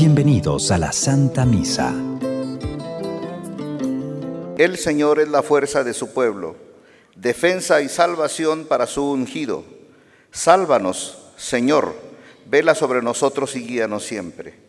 Bienvenidos a la Santa Misa. El Señor es la fuerza de su pueblo, defensa y salvación para su ungido. Sálvanos, Señor, vela sobre nosotros y guíanos siempre.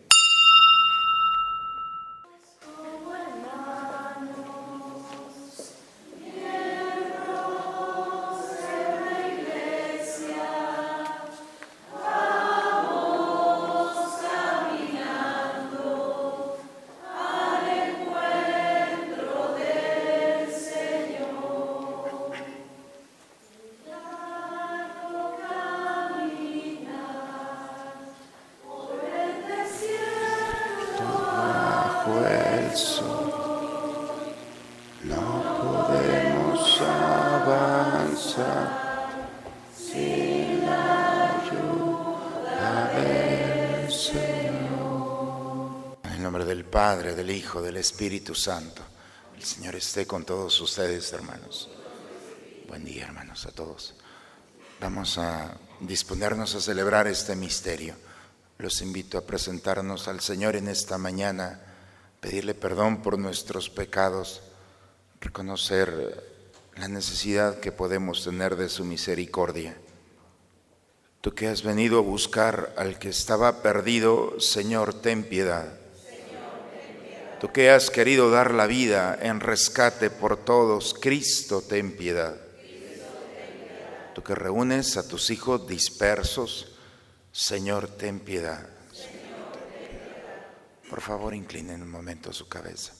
Padre, del Hijo, del Espíritu Santo. El Señor esté con todos ustedes, hermanos. Buen día, hermanos, a todos. Vamos a disponernos a celebrar este misterio. Los invito a presentarnos al Señor en esta mañana, pedirle perdón por nuestros pecados, reconocer la necesidad que podemos tener de su misericordia. Tú que has venido a buscar al que estaba perdido, Señor, ten piedad. Tú que has querido dar la vida en rescate por todos, Cristo, ten piedad. Tú que reúnes a tus hijos dispersos, Señor, ten piedad. Por favor, inclinen un momento su cabeza.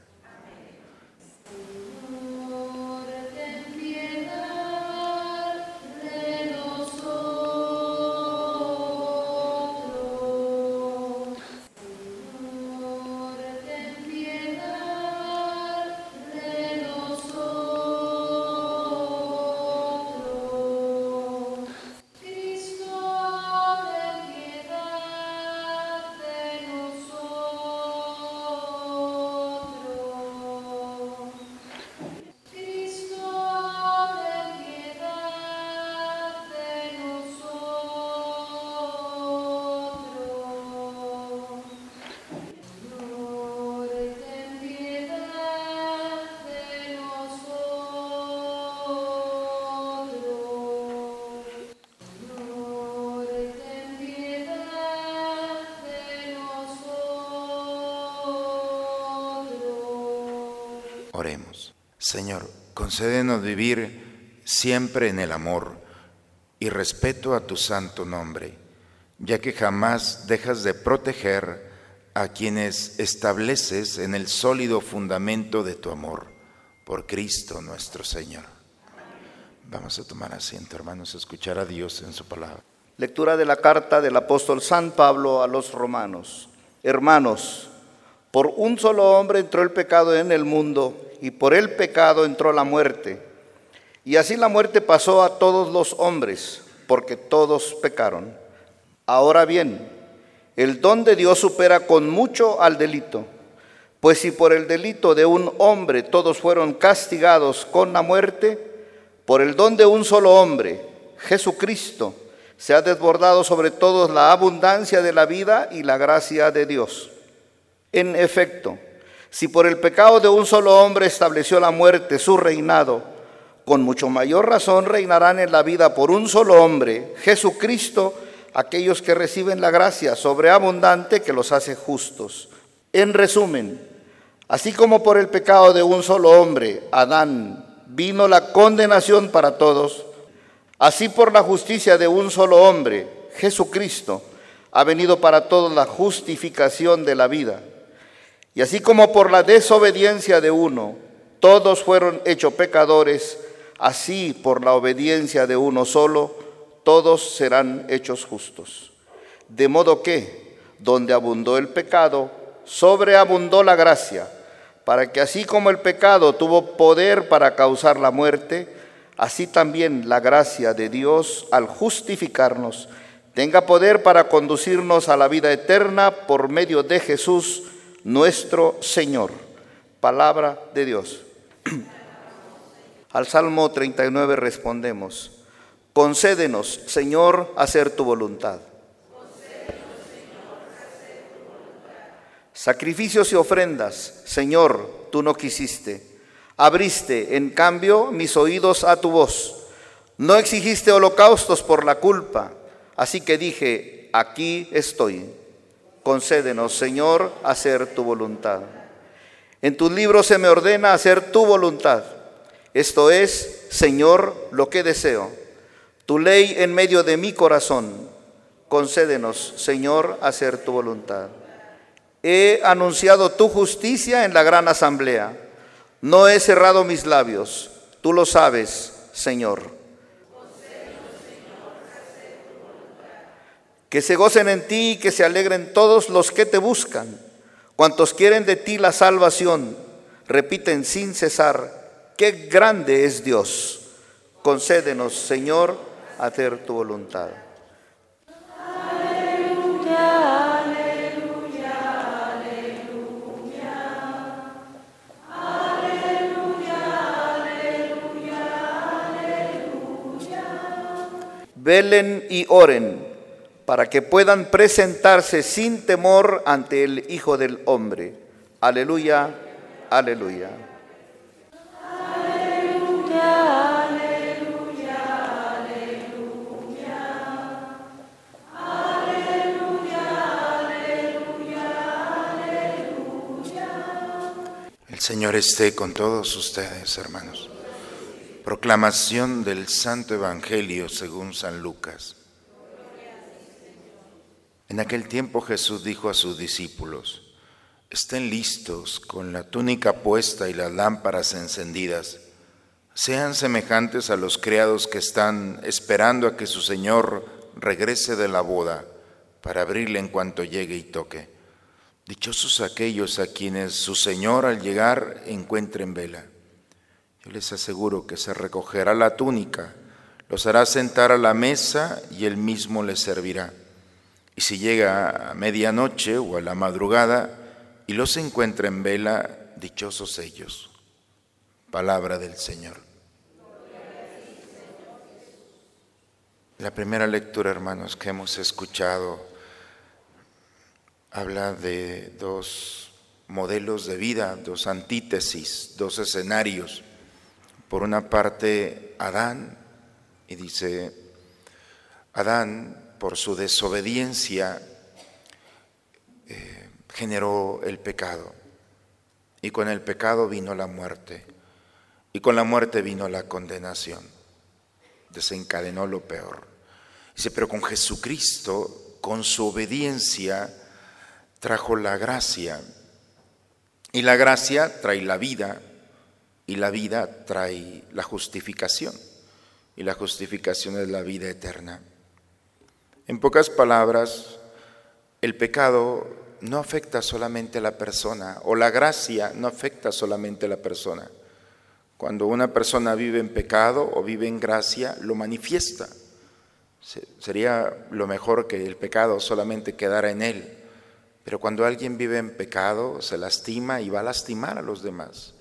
Señor, concédenos vivir siempre en el amor y respeto a tu santo nombre, ya que jamás dejas de proteger a quienes estableces en el sólido fundamento de tu amor, por Cristo nuestro Señor. Vamos a tomar asiento, hermanos, a escuchar a Dios en su palabra. Lectura de la carta del apóstol San Pablo a los romanos. Hermanos, por un solo hombre entró el pecado en el mundo y por el pecado entró la muerte. Y así la muerte pasó a todos los hombres, porque todos pecaron. Ahora bien, el don de Dios supera con mucho al delito, pues si por el delito de un hombre todos fueron castigados con la muerte, por el don de un solo hombre, Jesucristo, se ha desbordado sobre todos la abundancia de la vida y la gracia de Dios. En efecto, si por el pecado de un solo hombre estableció la muerte su reinado, con mucho mayor razón reinarán en la vida por un solo hombre, Jesucristo, aquellos que reciben la gracia sobreabundante que los hace justos. En resumen, así como por el pecado de un solo hombre, Adán, vino la condenación para todos, así por la justicia de un solo hombre, Jesucristo, ha venido para todos la justificación de la vida. Y así como por la desobediencia de uno todos fueron hechos pecadores, así por la obediencia de uno solo todos serán hechos justos. De modo que, donde abundó el pecado, sobreabundó la gracia, para que así como el pecado tuvo poder para causar la muerte, así también la gracia de Dios al justificarnos tenga poder para conducirnos a la vida eterna por medio de Jesús, nuestro Señor. Palabra de Dios. Al Salmo 39 respondemos, concédenos, Señor, hacer tu voluntad. Sacrificios y ofrendas, Señor, tú no quisiste. Abriste, en cambio, mis oídos a tu voz. No exigiste holocaustos por la culpa. Así que dije, aquí estoy. Concédenos, Señor, hacer tu voluntad. En tu libro se me ordena hacer tu voluntad. Esto es, Señor, lo que deseo. Tu ley en medio de mi corazón. Concédenos, Señor, hacer tu voluntad. He anunciado tu justicia en la gran asamblea. No he cerrado mis labios. Tú lo sabes, Señor. Que se gocen en ti y que se alegren todos los que te buscan. Cuantos quieren de ti la salvación, repiten sin cesar, qué grande es Dios. Concédenos, Señor, hacer tu voluntad. velen y oren para que puedan presentarse sin temor ante el Hijo del Hombre. Aleluya, aleluya. Aleluya, aleluya, El Señor esté con todos ustedes, hermanos. Proclamación del Santo Evangelio según San Lucas. En aquel tiempo Jesús dijo a sus discípulos, estén listos con la túnica puesta y las lámparas encendidas. Sean semejantes a los criados que están esperando a que su Señor regrese de la boda para abrirle en cuanto llegue y toque. Dichosos aquellos a quienes su Señor al llegar encuentre en vela. Yo les aseguro que se recogerá la túnica, los hará sentar a la mesa y él mismo les servirá. Y si llega a medianoche o a la madrugada y los encuentra en vela, dichosos ellos. Palabra del Señor. La primera lectura, hermanos, que hemos escuchado habla de dos modelos de vida, dos antítesis, dos escenarios por una parte Adán, y dice, Adán por su desobediencia eh, generó el pecado, y con el pecado vino la muerte, y con la muerte vino la condenación, desencadenó lo peor. Dice, pero con Jesucristo, con su obediencia, trajo la gracia, y la gracia trae la vida, y la vida trae la justificación. Y la justificación es la vida eterna. En pocas palabras, el pecado no afecta solamente a la persona, o la gracia no afecta solamente a la persona. Cuando una persona vive en pecado o vive en gracia, lo manifiesta. Sería lo mejor que el pecado solamente quedara en él. Pero cuando alguien vive en pecado, se lastima y va a lastimar a los demás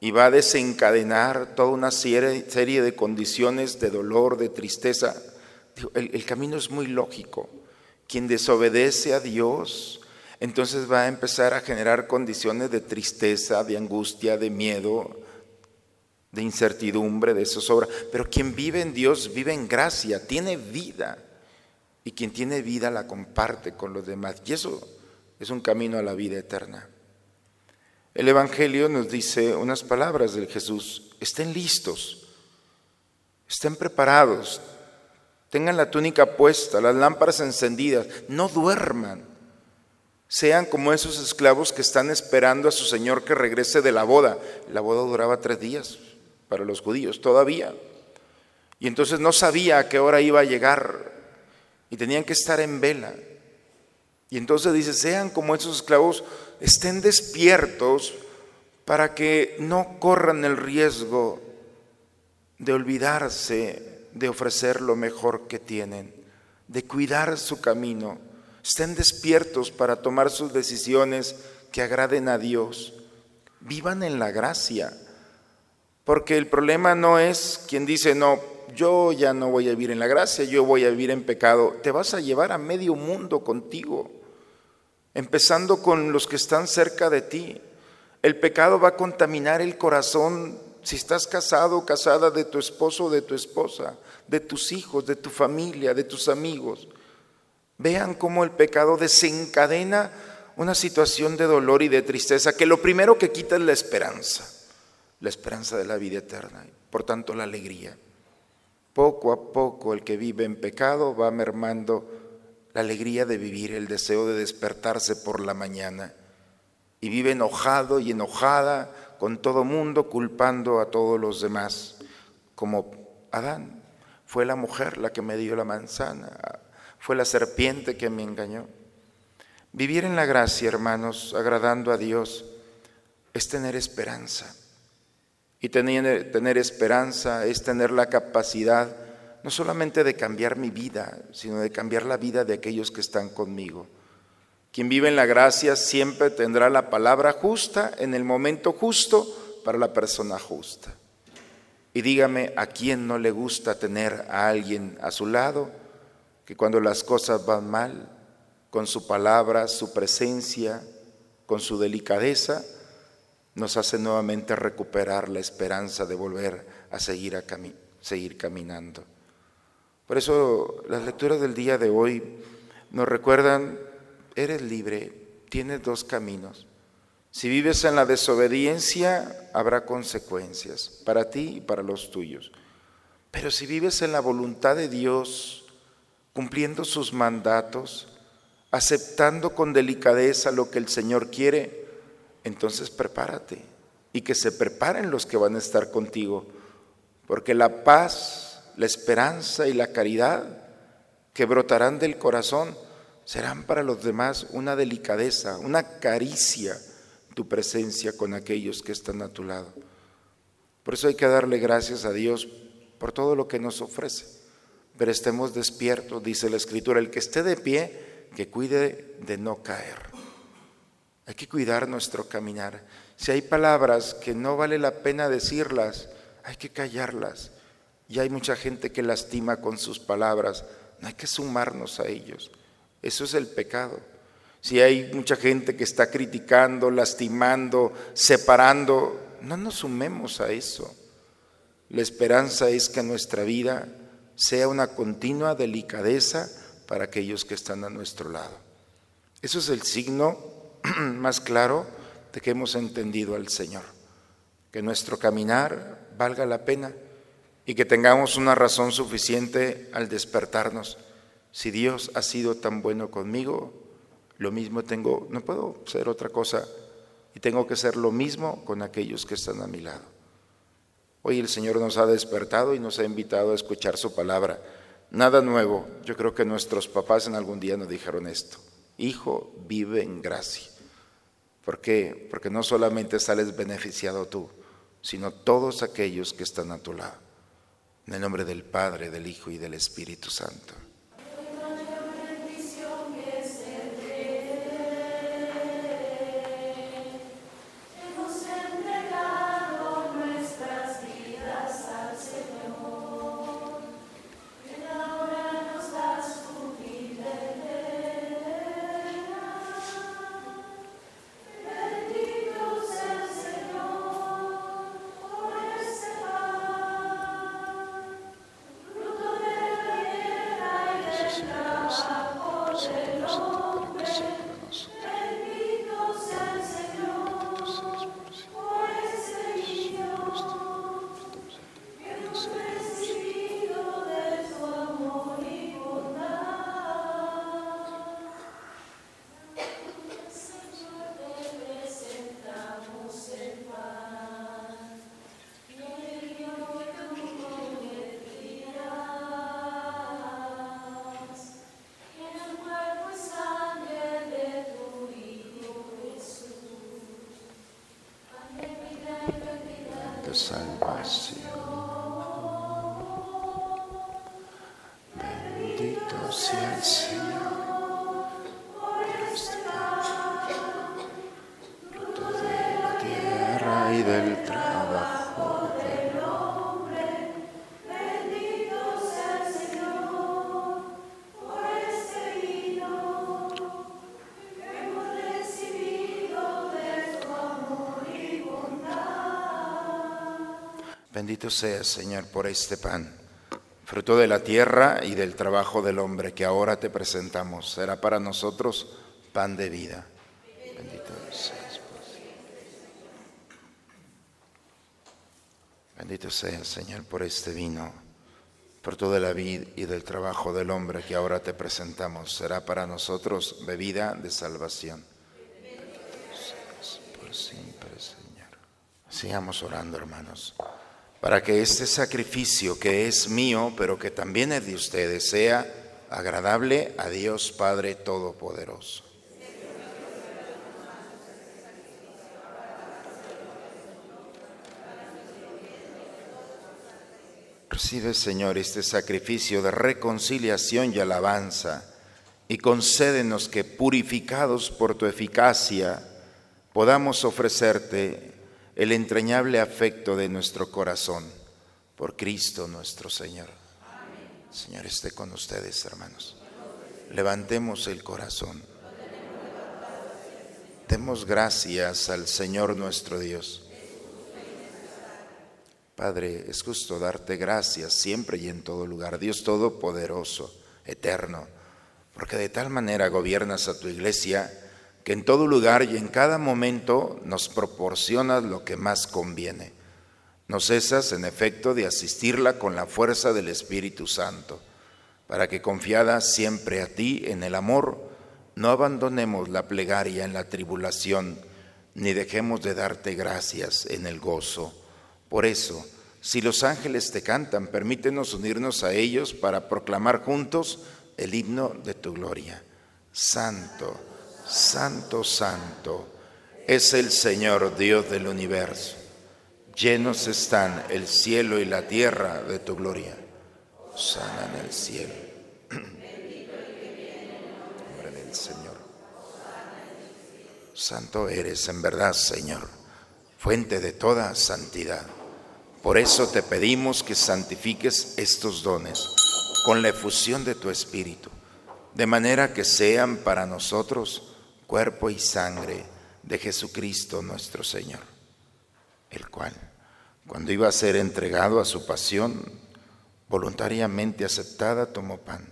y va a desencadenar toda una serie de condiciones de dolor, de tristeza. El, camino es muy lógico. Quien desobedece a Dios, entonces va a empezar a generar condiciones de tristeza, de angustia, de miedo, de incertidumbre, de zozobra. Pero quien vive en Dios vive en gracia, tiene vida. Y quien tiene vida la comparte con los demás. Y eso es un camino a la vida eterna. El Evangelio nos dice unas palabras de Jesús, estén listos, estén preparados, tengan la túnica puesta, las lámparas encendidas, no duerman, sean como esos esclavos que están esperando a su Señor que regrese de la boda. La boda duraba tres días para los judíos todavía. Y entonces no sabía a qué hora iba a llegar y tenían que estar en vela. Y entonces dice, sean como esos esclavos estén despiertos para que no corran el riesgo de olvidarse de ofrecer lo mejor que tienen, de cuidar su camino. Estén despiertos para tomar sus decisiones que agraden a Dios. Vivan en la gracia. Porque el problema no es quien dice, no, yo ya no voy a vivir en la gracia, yo voy a vivir en pecado. Te vas a llevar a medio mundo contigo, empezando con los que están cerca de ti. El pecado va a contaminar el corazón si estás casado o casada de tu esposo o de tu esposa, de tus hijos, de tu familia, de tus amigos. Vean cómo el pecado desencadena una situación de dolor y de tristeza que lo primero que quita es la esperanza, la esperanza de la vida eterna, por tanto la alegría. Poco a poco el que vive en pecado va mermando la alegría de vivir, el deseo de despertarse por la mañana y vive enojado y enojada con todo mundo, culpando a todos los demás, como Adán. Fue la mujer la que me dio la manzana, fue la serpiente que me engañó. Vivir en la gracia, hermanos, agradando a Dios, es tener esperanza. Y tener, tener, esperanza es tener la capacidad no solamente de cambiar mi vida, sino de cambiar la vida de aquellos que están conmigo. Quien vive en la gracia siempre tendrá la palabra justa en el momento justo para la persona justa. Y dígame, ¿a quién no le gusta tener a alguien a su lado que cuando las cosas van mal, con su palabra, su presencia, con su delicadeza, nos hace nuevamente recuperar la esperanza de volver a seguir, a seguir caminando. Por eso las lecturas del día de hoy nos recuerdan, eres libre, tienes dos caminos. Si vives en la desobediencia, habrá consecuencias para ti y para los tuyos. Pero si vives en la voluntad de Dios, cumpliendo sus mandatos, aceptando con delicadeza lo que el Señor quiere, entonces prepárate y que se preparen los que van a estar contigo, porque la paz, la esperanza y la caridad que brotarán del corazón serán para los demás una delicadeza, una caricia, tu presencia con aquellos que están a tu lado. Por eso hay que darle gracias a Dios por todo lo que nos ofrece. Pero estemos despiertos, dice la Escritura, el que esté de pie, que cuide de no caer. Hay que cuidar nuestro caminar. Si hay palabras que no vale la pena decirlas, hay que callarlas. Y hay mucha gente que lastima con sus palabras. No hay que sumarnos a ellos. Eso es el pecado. Si hay mucha gente que está criticando, lastimando, separando, no nos sumemos a eso. La esperanza es que nuestra vida sea una continua delicadeza para aquellos que están a nuestro lado. Eso es el signo más claro de que hemos entendido al Señor, que nuestro caminar valga la pena y que tengamos una razón suficiente al despertarnos. Si Dios ha sido tan bueno conmigo, lo mismo tengo, no puedo ser otra cosa y tengo que ser lo mismo con aquellos que están a mi lado. Hoy el Señor nos ha despertado y nos ha invitado a escuchar su palabra. Nada nuevo. Yo creo que nuestros papás en algún día nos dijeron esto. Hijo, vive en gracia. ¿Por qué? Porque no solamente sales beneficiado tú, sino todos aquellos que están a tu lado. En el nombre del Padre, del Hijo y del Espíritu Santo. Bendito seas, Señor, por este pan, fruto de la tierra y del trabajo del hombre que ahora te presentamos. Será para nosotros pan de vida. Bendito seas. Bendito seas, Señor, por este vino, fruto de la vid y del trabajo del hombre que ahora te presentamos. Será para nosotros bebida de salvación. Por siempre, Señor. Sigamos orando, hermanos para que este sacrificio que es mío, pero que también es de ustedes, sea agradable a Dios Padre Todopoderoso. Recibe, Señor, este sacrificio de reconciliación y alabanza y concédenos que, purificados por tu eficacia, podamos ofrecerte el entrañable afecto de nuestro corazón por Cristo nuestro Señor. Señor esté con ustedes, hermanos. Levantemos el corazón. Demos gracias al Señor nuestro Dios. Padre, es justo darte gracias siempre y en todo lugar, Dios Todopoderoso, eterno, porque de tal manera gobiernas a tu iglesia que en todo lugar y en cada momento nos proporcionas lo que más conviene. No cesas, en efecto, de asistirla con la fuerza del Espíritu Santo, para que confiada siempre a ti en el amor, no abandonemos la plegaria en la tribulación, ni dejemos de darte gracias en el gozo. Por eso, si los ángeles te cantan, permítenos unirnos a ellos para proclamar juntos el himno de tu gloria. Santo Santo, santo es el Señor Dios del universo. Llenos están el cielo y la tierra de tu gloria. Sana en el cielo. Nombre del Señor. Santo eres en verdad, Señor, fuente de toda santidad. Por eso te pedimos que santifiques estos dones con la efusión de tu Espíritu, de manera que sean para nosotros cuerpo y sangre de Jesucristo nuestro Señor, el cual, cuando iba a ser entregado a su pasión, voluntariamente aceptada, tomó pan,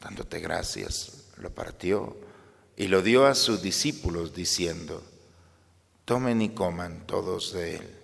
dándote gracias, lo partió y lo dio a sus discípulos, diciendo, tomen y coman todos de él,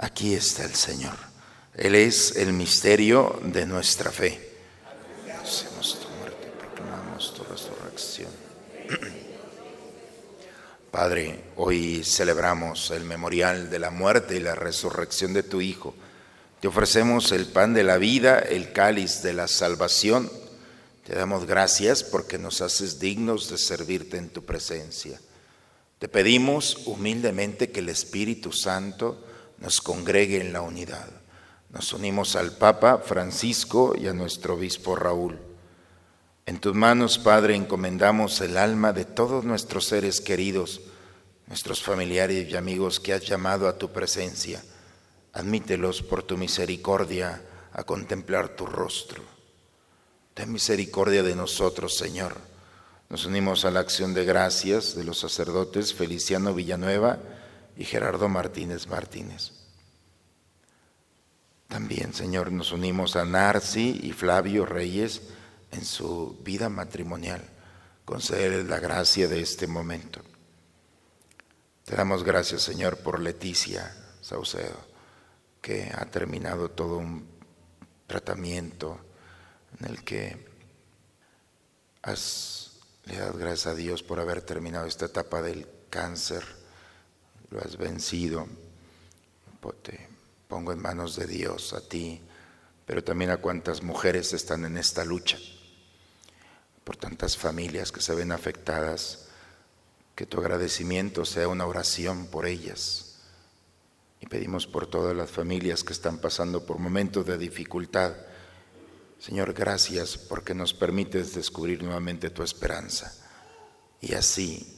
Aquí está el Señor. Él es el misterio de nuestra fe. Hacemos tu muerte, proclamamos tu resurrección. Padre, hoy celebramos el memorial de la muerte y la resurrección de tu Hijo. Te ofrecemos el pan de la vida, el cáliz de la salvación. Te damos gracias porque nos haces dignos de servirte en tu presencia. Te pedimos humildemente que el Espíritu Santo nos congregue en la unidad. Nos unimos al Papa Francisco y a nuestro obispo Raúl. En tus manos, Padre, encomendamos el alma de todos nuestros seres queridos, nuestros familiares y amigos que has llamado a tu presencia. Admítelos por tu misericordia a contemplar tu rostro. Ten misericordia de nosotros, Señor. Nos unimos a la acción de gracias de los sacerdotes Feliciano Villanueva y Gerardo Martínez Martínez. También Señor, nos unimos a Narci y Flavio Reyes en su vida matrimonial. Concederles la gracia de este momento. Te damos gracias, Señor, por Leticia Saucedo, que ha terminado todo un tratamiento en el que has, le das gracias a Dios por haber terminado esta etapa del cáncer, lo has vencido. Te pongo en manos de Dios a ti, pero también a cuantas mujeres están en esta lucha, por tantas familias que se ven afectadas que tu agradecimiento sea una oración por ellas. Y pedimos por todas las familias que están pasando por momentos de dificultad. Señor, gracias porque nos permites descubrir nuevamente tu esperanza. Y así,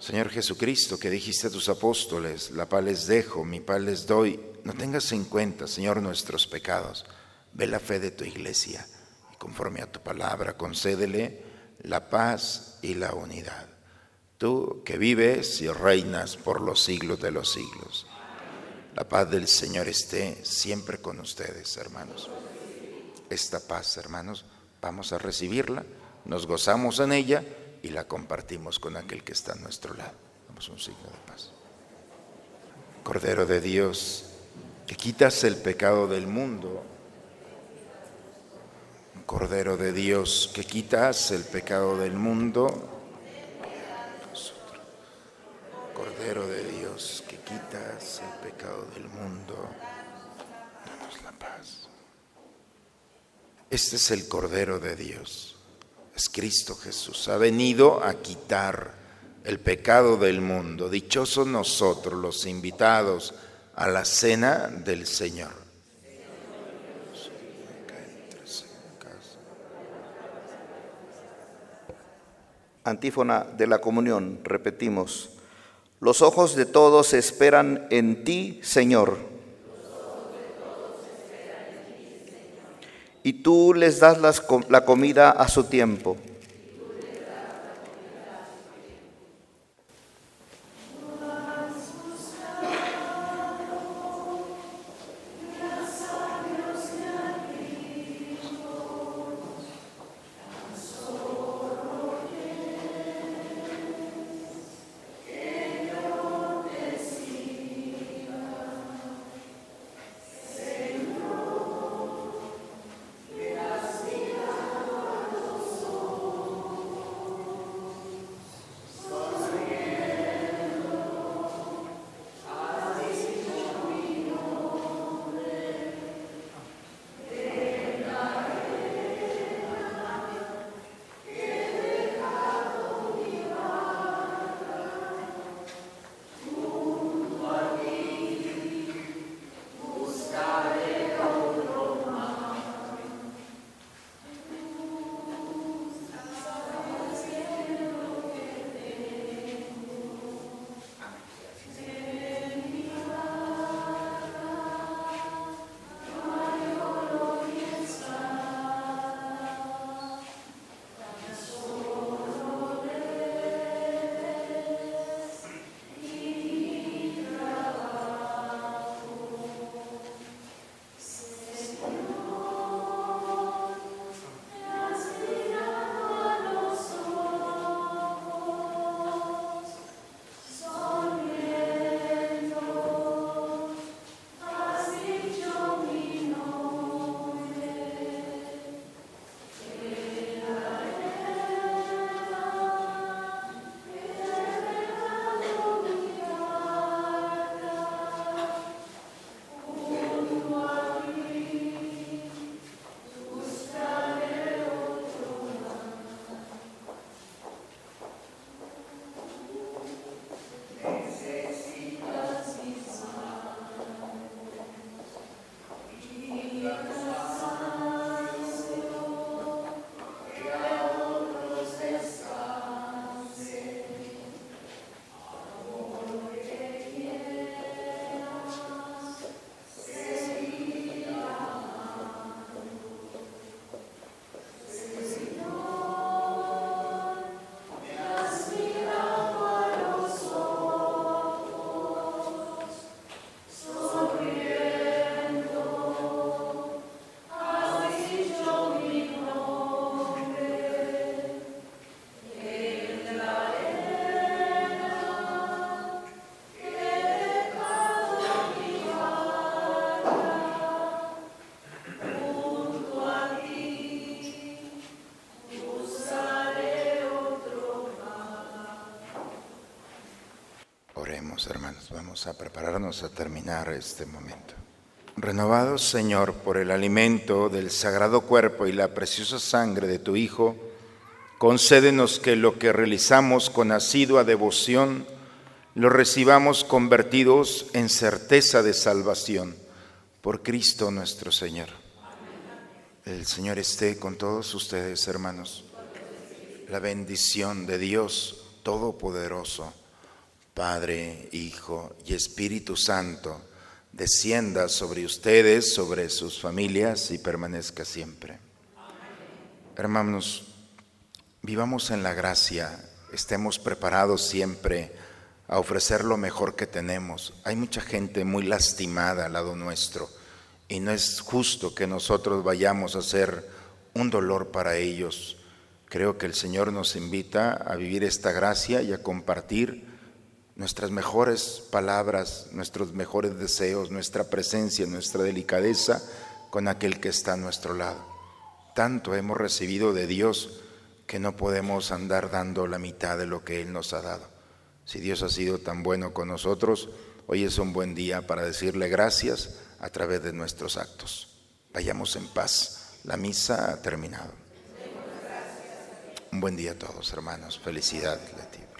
Señor Jesucristo, que dijiste a tus apóstoles, la paz les dejo, mi paz les doy, no tengas en cuenta, Señor, nuestros pecados Ve la fe de tu iglesia y conforme a tu palabra concédele la paz y la unidad. Tú que vives y reinas por los siglos de los siglos. La paz del Señor esté siempre con ustedes, hermanos. Esta paz, hermanos, vamos a recibirla, nos gozamos en ella y la compartimos con aquel que está a nuestro lado. Damos un signo de paz. Cordero de Dios, que quitas el pecado del mundo, Cordero de Dios, que quitas el pecado del mundo. Cordero de Dios, que quitas el pecado del mundo. Danos la paz. Este es el Cordero de Dios. Es Cristo Jesús. Ha venido a quitar el pecado del mundo. Dichosos nosotros los invitados a la cena del Señor. Antífona de la comunión, repetimos. Los ojos de todos esperan en ti, Señor. Y tú les das la comida a su tiempo. A prepararnos a terminar este momento. Renovados, Señor, por el alimento del sagrado cuerpo y la preciosa sangre de tu Hijo, concédenos que lo que realizamos con asidua devoción lo recibamos convertidos en certeza de salvación por Cristo nuestro Señor. El Señor esté con todos ustedes, hermanos. La bendición de Dios Todopoderoso, Padre, Hijo y Espíritu Santo, descienda sobre ustedes, sobre sus familias y permanezca siempre. Hermanos, vivamos en la gracia, estemos preparados siempre a ofrecer lo mejor que tenemos. Hay mucha gente muy lastimada al lado nuestro y no es justo que nosotros vayamos a ser un dolor para ellos. Creo que el Señor nos invita a vivir esta gracia y a compartir nuestras mejores palabras, nuestros mejores deseos, nuestra presencia, nuestra delicadeza con aquel que está a nuestro lado. Tanto hemos recibido de Dios que no podemos andar dando la mitad de lo que Él nos ha dado. Si Dios ha sido tan bueno con nosotros, hoy es un buen día para decirle gracias a través de nuestros actos. Vayamos en paz. La misa ha terminado. Un buen día a todos, hermanos. Felicidades, Leti.